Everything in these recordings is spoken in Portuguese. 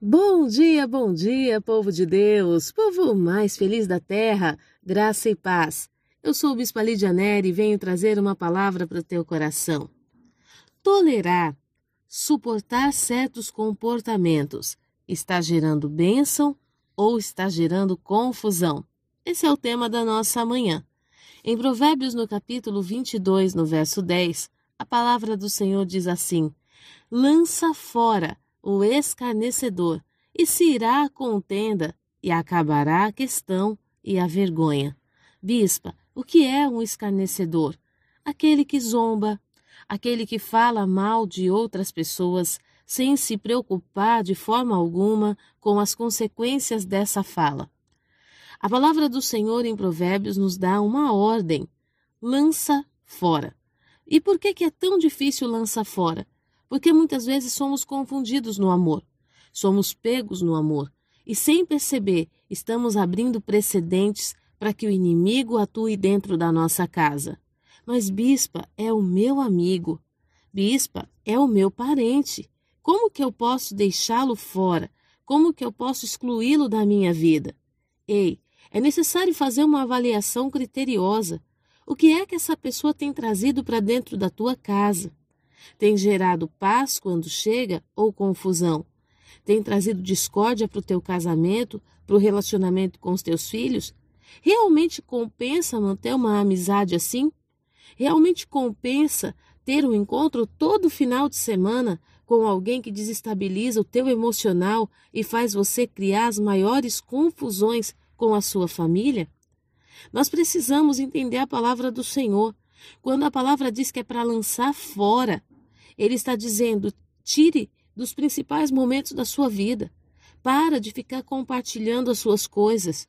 Bom dia, bom dia, povo de Deus, povo mais feliz da terra, graça e paz. Eu sou o Bispo Lídia Neri e venho trazer uma palavra para o teu coração. Tolerar, suportar certos comportamentos, está gerando bênção ou está gerando confusão? Esse é o tema da nossa manhã. Em Provérbios, no capítulo 22, no verso 10, a palavra do Senhor diz assim: Lança fora o escarnecedor, e se irá a contenda, e acabará a questão e a vergonha. Bispa, o que é um escarnecedor? Aquele que zomba, aquele que fala mal de outras pessoas sem se preocupar de forma alguma com as consequências dessa fala. A palavra do Senhor em Provérbios nos dá uma ordem: lança fora. E por que, que é tão difícil lançar fora? Porque muitas vezes somos confundidos no amor, somos pegos no amor e, sem perceber, estamos abrindo precedentes para que o inimigo atue dentro da nossa casa. Mas Bispa é o meu amigo, Bispa é o meu parente. Como que eu posso deixá-lo fora? Como que eu posso excluí-lo da minha vida? Ei, é necessário fazer uma avaliação criteriosa. O que é que essa pessoa tem trazido para dentro da tua casa? Tem gerado paz quando chega ou confusão? Tem trazido discórdia para o teu casamento, para o relacionamento com os teus filhos? Realmente compensa manter uma amizade assim? Realmente compensa ter um encontro todo final de semana com alguém que desestabiliza o teu emocional e faz você criar as maiores confusões com a sua família? Nós precisamos entender a palavra do Senhor. Quando a palavra diz que é para lançar fora, ele está dizendo: tire dos principais momentos da sua vida. Para de ficar compartilhando as suas coisas.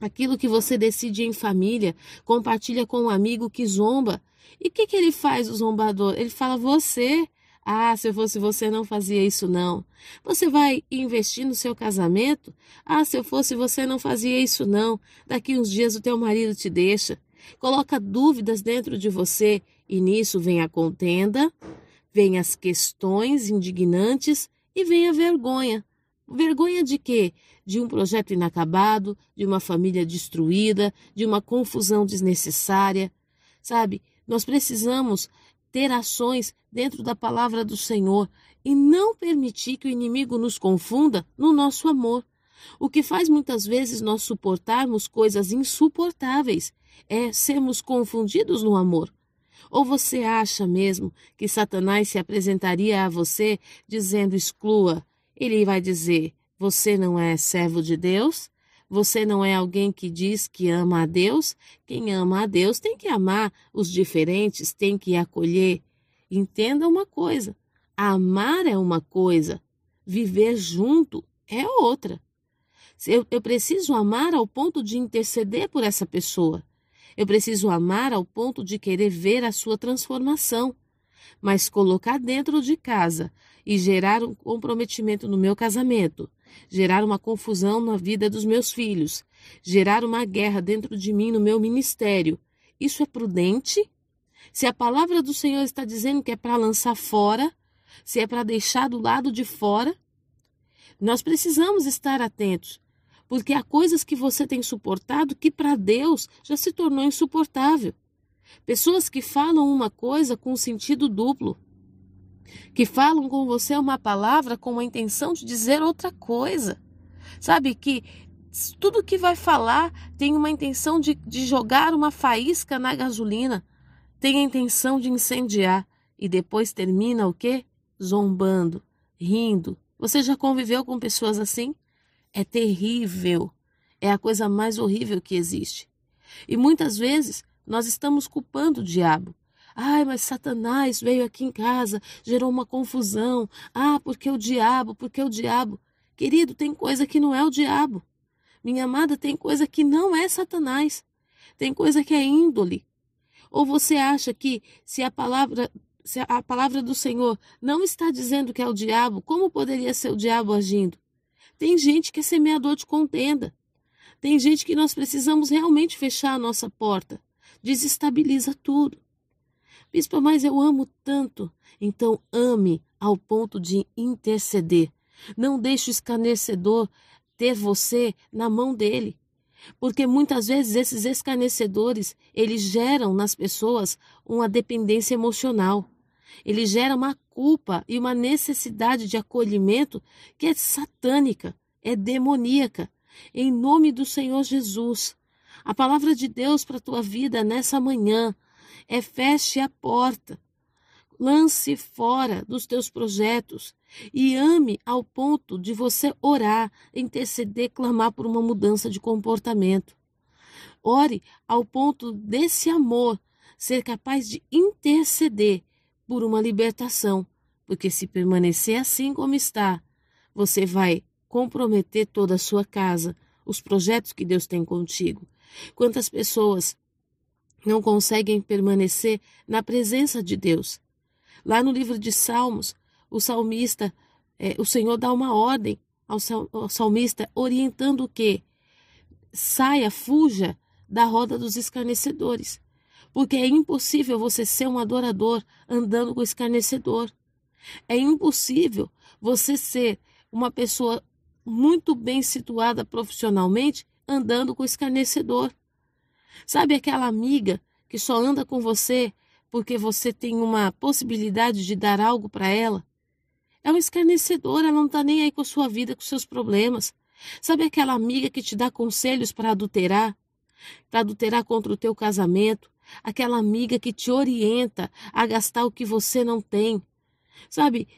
Aquilo que você decide em família, compartilha com um amigo que zomba. E o que, que ele faz, o zombador? Ele fala: você. Ah, se eu fosse você, não fazia isso, não. Você vai investir no seu casamento? Ah, se eu fosse você, não fazia isso, não. Daqui uns dias o teu marido te deixa. Coloca dúvidas dentro de você e nisso vem a contenda, Vem as questões indignantes e vem a vergonha. Vergonha de quê? De um projeto inacabado, de uma família destruída, de uma confusão desnecessária. Sabe, nós precisamos ter ações dentro da palavra do Senhor e não permitir que o inimigo nos confunda no nosso amor. O que faz muitas vezes nós suportarmos coisas insuportáveis é sermos confundidos no amor. Ou você acha mesmo que Satanás se apresentaria a você dizendo exclua? Ele vai dizer: você não é servo de Deus? Você não é alguém que diz que ama a Deus? Quem ama a Deus tem que amar os diferentes, tem que acolher. Entenda uma coisa: amar é uma coisa, viver junto é outra. Eu, eu preciso amar ao ponto de interceder por essa pessoa. Eu preciso amar ao ponto de querer ver a sua transformação. Mas colocar dentro de casa e gerar um comprometimento no meu casamento, gerar uma confusão na vida dos meus filhos, gerar uma guerra dentro de mim no meu ministério, isso é prudente? Se a palavra do Senhor está dizendo que é para lançar fora, se é para deixar do lado de fora, nós precisamos estar atentos porque há coisas que você tem suportado que para Deus já se tornou insuportável. Pessoas que falam uma coisa com sentido duplo, que falam com você uma palavra com a intenção de dizer outra coisa. Sabe que tudo que vai falar tem uma intenção de, de jogar uma faísca na gasolina, tem a intenção de incendiar e depois termina o quê? Zombando, rindo. Você já conviveu com pessoas assim? É terrível. É a coisa mais horrível que existe. E muitas vezes nós estamos culpando o diabo. Ai, mas Satanás veio aqui em casa, gerou uma confusão. Ah, porque o diabo, porque o diabo. Querido, tem coisa que não é o diabo. Minha amada, tem coisa que não é Satanás. Tem coisa que é índole. Ou você acha que se a palavra se a palavra do Senhor não está dizendo que é o diabo, como poderia ser o diabo agindo? Tem gente que é semeador de contenda. Tem gente que nós precisamos realmente fechar a nossa porta. Desestabiliza tudo. Bispa, mas eu amo tanto. Então ame ao ponto de interceder. Não deixe o escarnecedor ter você na mão dele. Porque muitas vezes esses escarnecedores, eles geram nas pessoas uma dependência emocional. Ele gera uma culpa e uma necessidade de acolhimento que é satânica, é demoníaca. Em nome do Senhor Jesus, a palavra de Deus para a tua vida nessa manhã é feche a porta. Lance fora dos teus projetos e ame ao ponto de você orar, interceder, clamar por uma mudança de comportamento. Ore ao ponto desse amor ser capaz de interceder por uma libertação, porque se permanecer assim como está, você vai comprometer toda a sua casa, os projetos que Deus tem contigo. Quantas pessoas não conseguem permanecer na presença de Deus? Lá no livro de Salmos, o salmista, é, o Senhor dá uma ordem ao, ao salmista, orientando o quê? Saia, fuja da roda dos escarnecedores. Porque é impossível você ser um adorador andando com escarnecedor. É impossível você ser uma pessoa muito bem situada profissionalmente andando com escarnecedor. Sabe aquela amiga que só anda com você porque você tem uma possibilidade de dar algo para ela? É um escarnecedor, ela não está nem aí com a sua vida, com seus problemas. Sabe aquela amiga que te dá conselhos para adulterar? Para adulterar contra o teu casamento? Aquela amiga que te orienta a gastar o que você não tem? Sabe,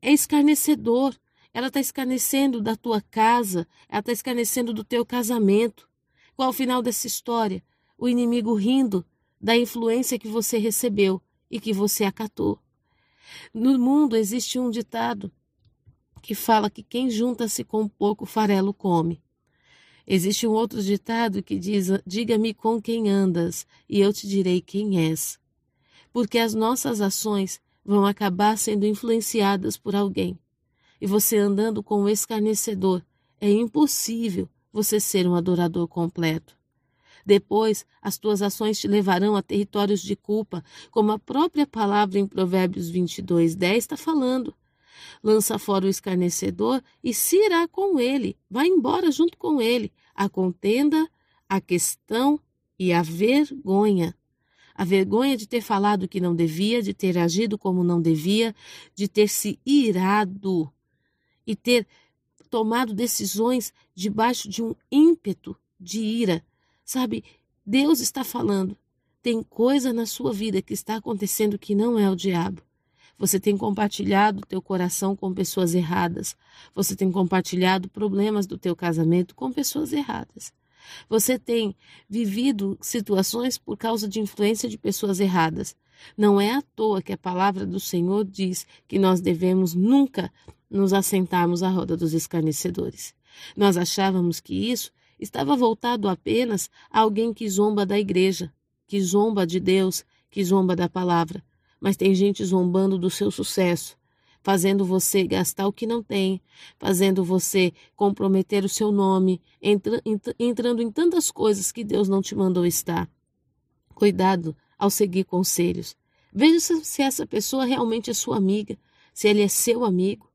é escarnecedor. Ela está escarnecendo da tua casa, ela está escarnecendo do teu casamento. Qual o final dessa história? O inimigo rindo da influência que você recebeu e que você acatou. No mundo existe um ditado que fala que quem junta-se com pouco farelo come. Existe um outro ditado que diz: Diga-me com quem andas, e eu te direi quem és. Porque as nossas ações vão acabar sendo influenciadas por alguém. E você andando com um escarnecedor, é impossível você ser um adorador completo. Depois, as tuas ações te levarão a territórios de culpa, como a própria palavra em Provérbios 22, 10 está falando. Lança fora o escarnecedor e se irá com ele, vai embora junto com ele, a contenda, a questão e a vergonha. A vergonha de ter falado o que não devia, de ter agido como não devia, de ter se irado e ter tomado decisões debaixo de um ímpeto de ira, Sabe, Deus está falando. Tem coisa na sua vida que está acontecendo que não é o diabo. Você tem compartilhado teu coração com pessoas erradas. Você tem compartilhado problemas do teu casamento com pessoas erradas. Você tem vivido situações por causa de influência de pessoas erradas. Não é à toa que a palavra do Senhor diz que nós devemos nunca nos assentarmos à roda dos escarnecedores. Nós achávamos que isso estava voltado apenas a alguém que zomba da igreja, que zomba de Deus, que zomba da palavra. Mas tem gente zombando do seu sucesso, fazendo você gastar o que não tem, fazendo você comprometer o seu nome, entra, entrando em tantas coisas que Deus não te mandou estar. Cuidado ao seguir conselhos. Veja se essa pessoa realmente é sua amiga, se ele é seu amigo.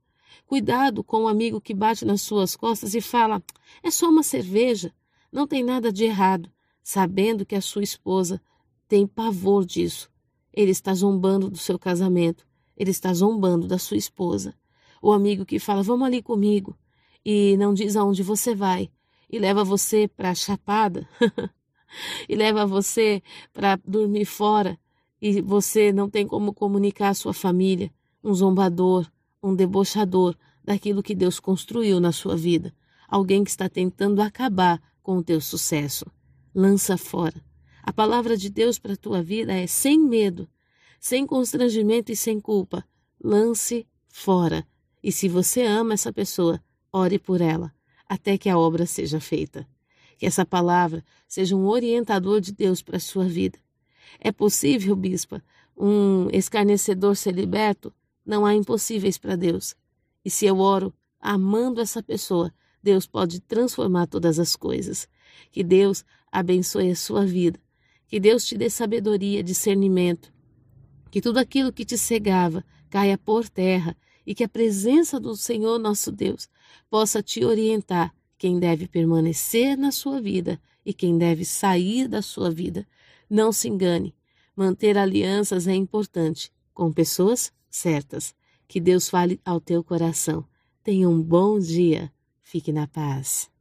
Cuidado com o amigo que bate nas suas costas e fala: é só uma cerveja, não tem nada de errado, sabendo que a sua esposa tem pavor disso. Ele está zombando do seu casamento, ele está zombando da sua esposa. O amigo que fala: vamos ali comigo, e não diz aonde você vai, e leva você para a chapada, e leva você para dormir fora, e você não tem como comunicar à sua família. Um zombador, um debochador daquilo que Deus construiu na sua vida, alguém que está tentando acabar com o teu sucesso. Lança fora. A palavra de Deus para a tua vida é sem medo, sem constrangimento e sem culpa. Lance fora. E se você ama essa pessoa, ore por ela, até que a obra seja feita. Que essa palavra seja um orientador de Deus para a sua vida. É possível, bispa, um escarnecedor ser liberto? Não há impossíveis para Deus. E se eu oro amando essa pessoa, Deus pode transformar todas as coisas. Que Deus abençoe a sua vida. Que Deus te dê sabedoria, discernimento. Que tudo aquilo que te cegava caia por terra e que a presença do Senhor nosso Deus possa te orientar quem deve permanecer na sua vida e quem deve sair da sua vida. Não se engane, manter alianças é importante com pessoas certas. Que Deus fale ao teu coração. Tenha um bom dia. Fique na paz.